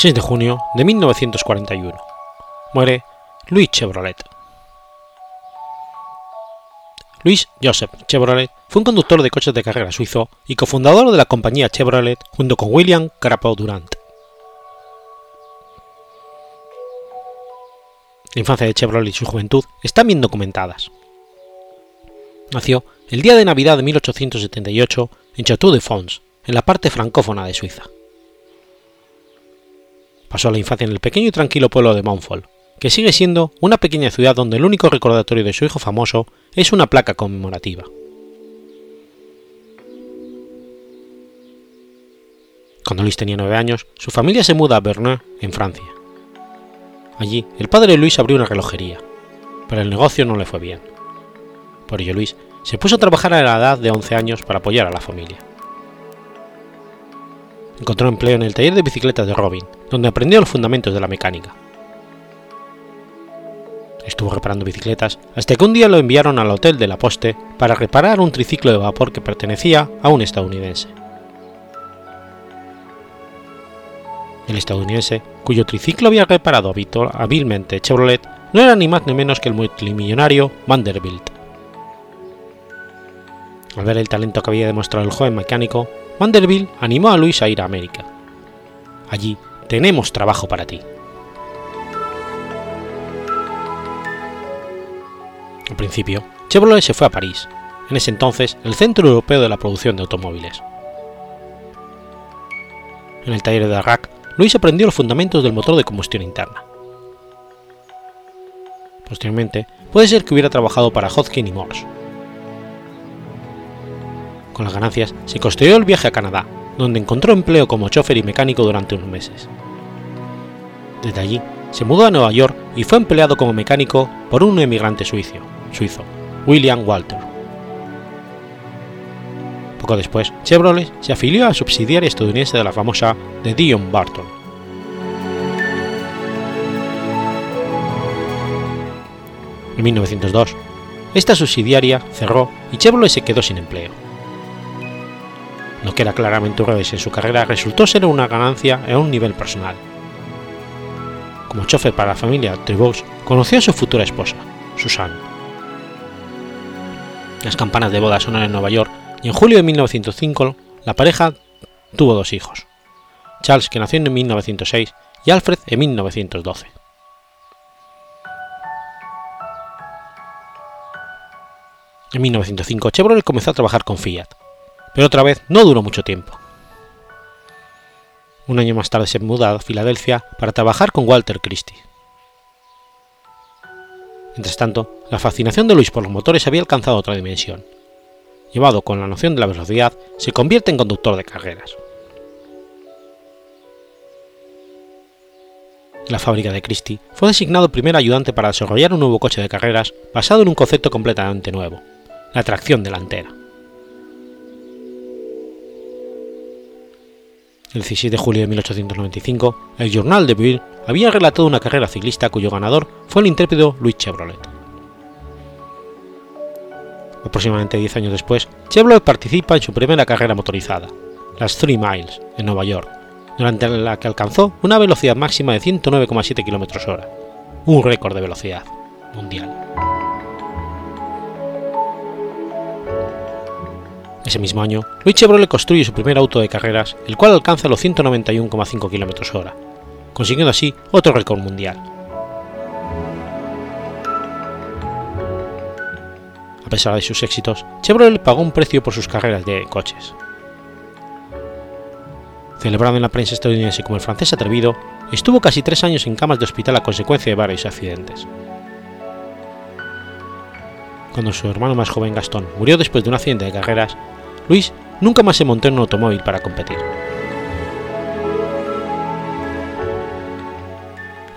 6 de junio de 1941. Muere Louis Chevrolet. Louis Joseph Chevrolet fue un conductor de coches de carrera suizo y cofundador de la compañía Chevrolet junto con William Crapaud Durant. La infancia de Chevrolet y su juventud están bien documentadas. Nació el día de Navidad de 1878 en Château de Fonds, en la parte francófona de Suiza. Pasó la infancia en el pequeño y tranquilo pueblo de Montfort, que sigue siendo una pequeña ciudad donde el único recordatorio de su hijo famoso es una placa conmemorativa. Cuando Luis tenía nueve años, su familia se muda a Bernay, en Francia. Allí, el padre de Luis abrió una relojería, pero el negocio no le fue bien. Por ello, Luis se puso a trabajar a la edad de 11 años para apoyar a la familia encontró empleo en el taller de bicicletas de Robin, donde aprendió los fundamentos de la mecánica. Estuvo reparando bicicletas hasta que un día lo enviaron al hotel de la Poste para reparar un triciclo de vapor que pertenecía a un estadounidense. El estadounidense, cuyo triciclo había reparado hábilmente Chevrolet, no era ni más ni menos que el multimillonario Vanderbilt. Al ver el talento que había demostrado el joven mecánico, Vanderbilt animó a Luis a ir a América. Allí tenemos trabajo para ti. Al principio, Chevrolet se fue a París, en ese entonces el centro europeo de la producción de automóviles. En el taller de Darrac, Luis aprendió los fundamentos del motor de combustión interna. Posteriormente, puede ser que hubiera trabajado para Hodgkin y Morse, con las ganancias, se construyó el viaje a Canadá, donde encontró empleo como chofer y mecánico durante unos meses. Desde allí, se mudó a Nueva York y fue empleado como mecánico por un emigrante suizo, suizo William Walter. Poco después, Chevrolet se afilió a la subsidiaria estadounidense de la famosa de Dion Barton. En 1902, esta subsidiaria cerró y Chevrolet se quedó sin empleo lo que era claramente un revés en su carrera, resultó ser una ganancia en un nivel personal. Como chofer para la familia Trevaux, conoció a su futura esposa, Susan. Las campanas de boda sonaron en Nueva York y en julio de 1905 la pareja tuvo dos hijos, Charles que nació en 1906 y Alfred en 1912. En 1905 Chevrolet comenzó a trabajar con Fiat, pero otra vez no duró mucho tiempo. Un año más tarde se mudó a Filadelfia para trabajar con Walter Christie. Mientras tanto, la fascinación de Luis por los motores había alcanzado otra dimensión. Llevado con la noción de la velocidad, se convierte en conductor de carreras. La fábrica de Christie fue designado primer ayudante para desarrollar un nuevo coche de carreras basado en un concepto completamente nuevo, la tracción delantera. El 16 de julio de 1895, el Journal de Ville había relatado una carrera ciclista cuyo ganador fue el intrépido Louis Chevrolet. Aproximadamente 10 años después, Chevrolet participa en su primera carrera motorizada, las Three Miles, en Nueva York, durante la que alcanzó una velocidad máxima de 109,7 km/h, un récord de velocidad mundial. Ese mismo año, Louis Chevrolet construye su primer auto de carreras, el cual alcanza los 191,5 km/h, consiguiendo así otro récord mundial. A pesar de sus éxitos, Chevrolet pagó un precio por sus carreras de coches. Celebrado en la prensa estadounidense como el francés atrevido, estuvo casi tres años en camas de hospital a consecuencia de varios accidentes. Cuando su hermano más joven Gastón murió después de un accidente de carreras, Luis nunca más se montó en un automóvil para competir.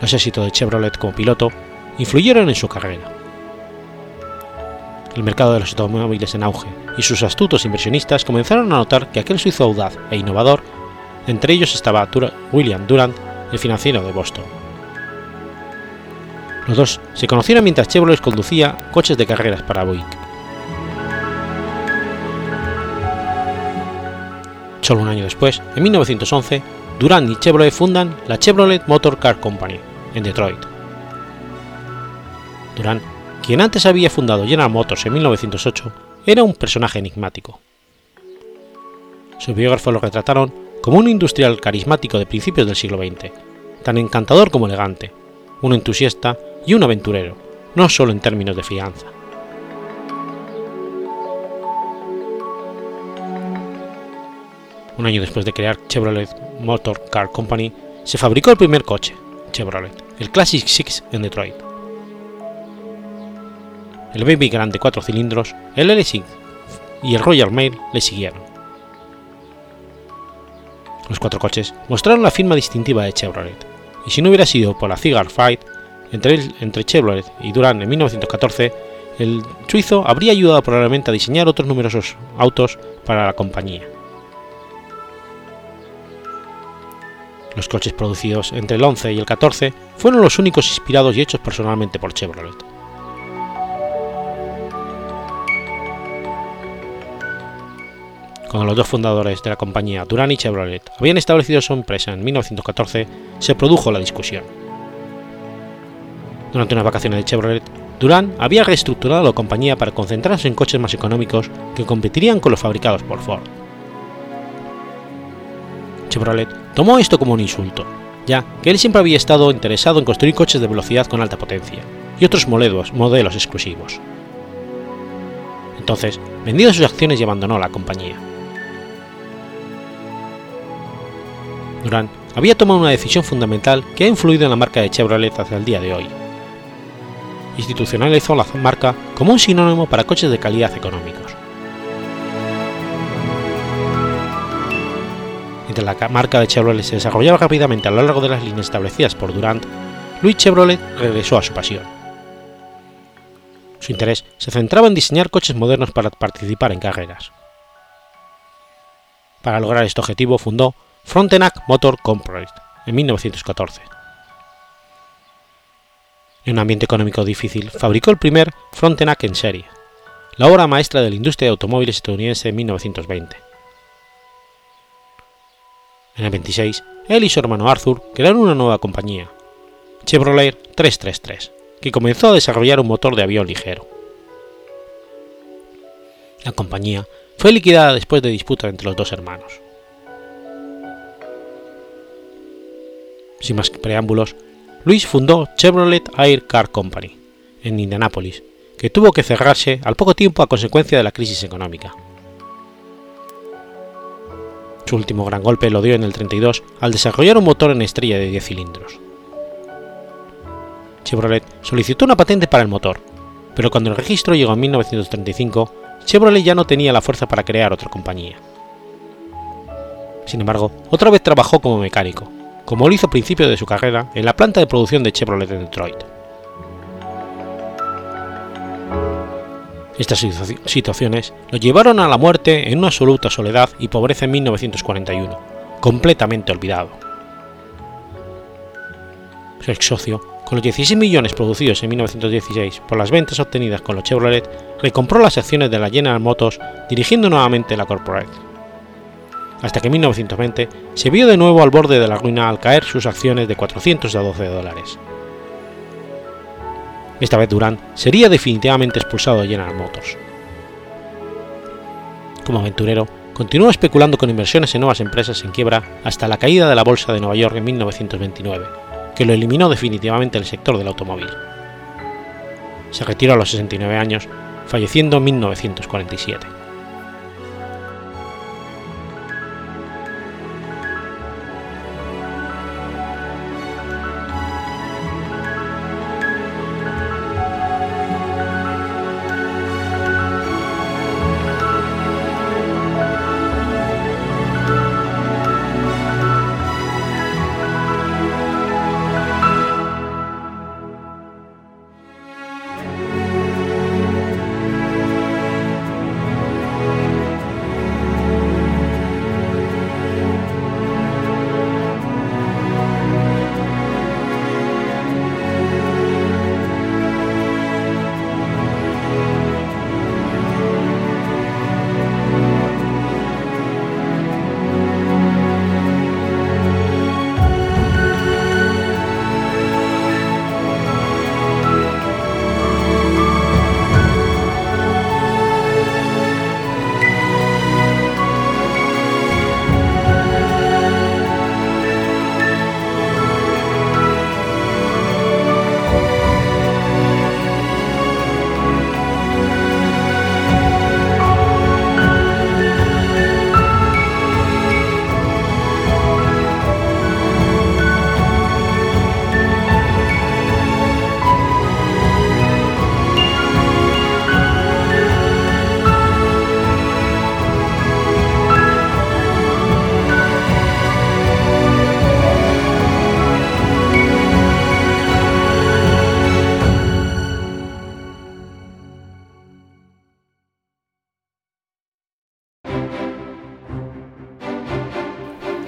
Los éxitos de Chevrolet como piloto influyeron en su carrera. El mercado de los automóviles en auge y sus astutos inversionistas comenzaron a notar que aquel suizo audaz e innovador entre ellos estaba William Durant, el financiero de Boston. Los dos se conocieron mientras Chevrolet conducía coches de carreras para Buick. Solo un año después, en 1911, Durant y Chevrolet fundan la Chevrolet Motor Car Company, en Detroit. Durant, quien antes había fundado General Motors en 1908, era un personaje enigmático. Sus biógrafos lo retrataron como un industrial carismático de principios del siglo XX, tan encantador como elegante, un entusiasta y un aventurero, no solo en términos de fianza. Un año después de crear Chevrolet Motor Car Company, se fabricó el primer coche, Chevrolet, el Classic Six en Detroit. El Baby Grand de cuatro cilindros, el L6 y el Royal Mail le siguieron. Los cuatro coches mostraron la firma distintiva de Chevrolet, y si no hubiera sido por la Cigar Fight entre, Chevrolet y Durant en 1914, el suizo habría ayudado probablemente a diseñar otros numerosos autos para la compañía. Los coches producidos entre el 11 y el 14 fueron los únicos inspirados y hechos personalmente por Chevrolet. Cuando los dos fundadores de la compañía, Durán y Chevrolet, habían establecido su empresa en 1914, se produjo la discusión. Durante unas vacaciones de Chevrolet, Durán había reestructurado la compañía para concentrarse en coches más económicos que competirían con los fabricados por Ford. Chevrolet tomó esto como un insulto, ya que él siempre había estado interesado en construir coches de velocidad con alta potencia y otros modelos, exclusivos. Entonces, vendió sus acciones y abandonó la compañía. Durán había tomado una decisión fundamental que ha influido en la marca de Chevrolet hasta el día de hoy. Institucionalizó la marca como un sinónimo para coches de calidad económicos. Mientras la marca de Chevrolet se desarrollaba rápidamente a lo largo de las líneas establecidas por Durant, Louis Chevrolet regresó a su pasión. Su interés se centraba en diseñar coches modernos para participar en carreras. Para lograr este objetivo fundó Frontenac Motor Company en 1914. En un ambiente económico difícil, fabricó el primer Frontenac en serie, la obra maestra de la industria de automóviles estadounidense en 1920 en el 26, él y su hermano Arthur crearon una nueva compañía, Chevrolet 333, que comenzó a desarrollar un motor de avión ligero. La compañía fue liquidada después de disputa entre los dos hermanos. Sin más preámbulos, Luis fundó Chevrolet Air Car Company, en Indianápolis, que tuvo que cerrarse al poco tiempo a consecuencia de la crisis económica. Su último gran golpe lo dio en el 32 al desarrollar un motor en estrella de 10 cilindros. Chevrolet solicitó una patente para el motor, pero cuando el registro llegó en 1935, Chevrolet ya no tenía la fuerza para crear otra compañía. Sin embargo, otra vez trabajó como mecánico, como lo hizo a principios de su carrera en la planta de producción de Chevrolet en Detroit. Estas situaciones lo llevaron a la muerte en una absoluta soledad y pobreza en 1941, completamente olvidado. Su ex socio, con los 16 millones producidos en 1916 por las ventas obtenidas con los Chevrolet, recompró las acciones de la General Motors dirigiendo nuevamente la Corporate. Hasta que en 1920 se vio de nuevo al borde de la ruina al caer sus acciones de 400 a 12 dólares. Esta vez Durant sería definitivamente expulsado de General Motors. Como aventurero, continuó especulando con inversiones en nuevas empresas en quiebra hasta la caída de la bolsa de Nueva York en 1929, que lo eliminó definitivamente del sector del automóvil. Se retiró a los 69 años, falleciendo en 1947.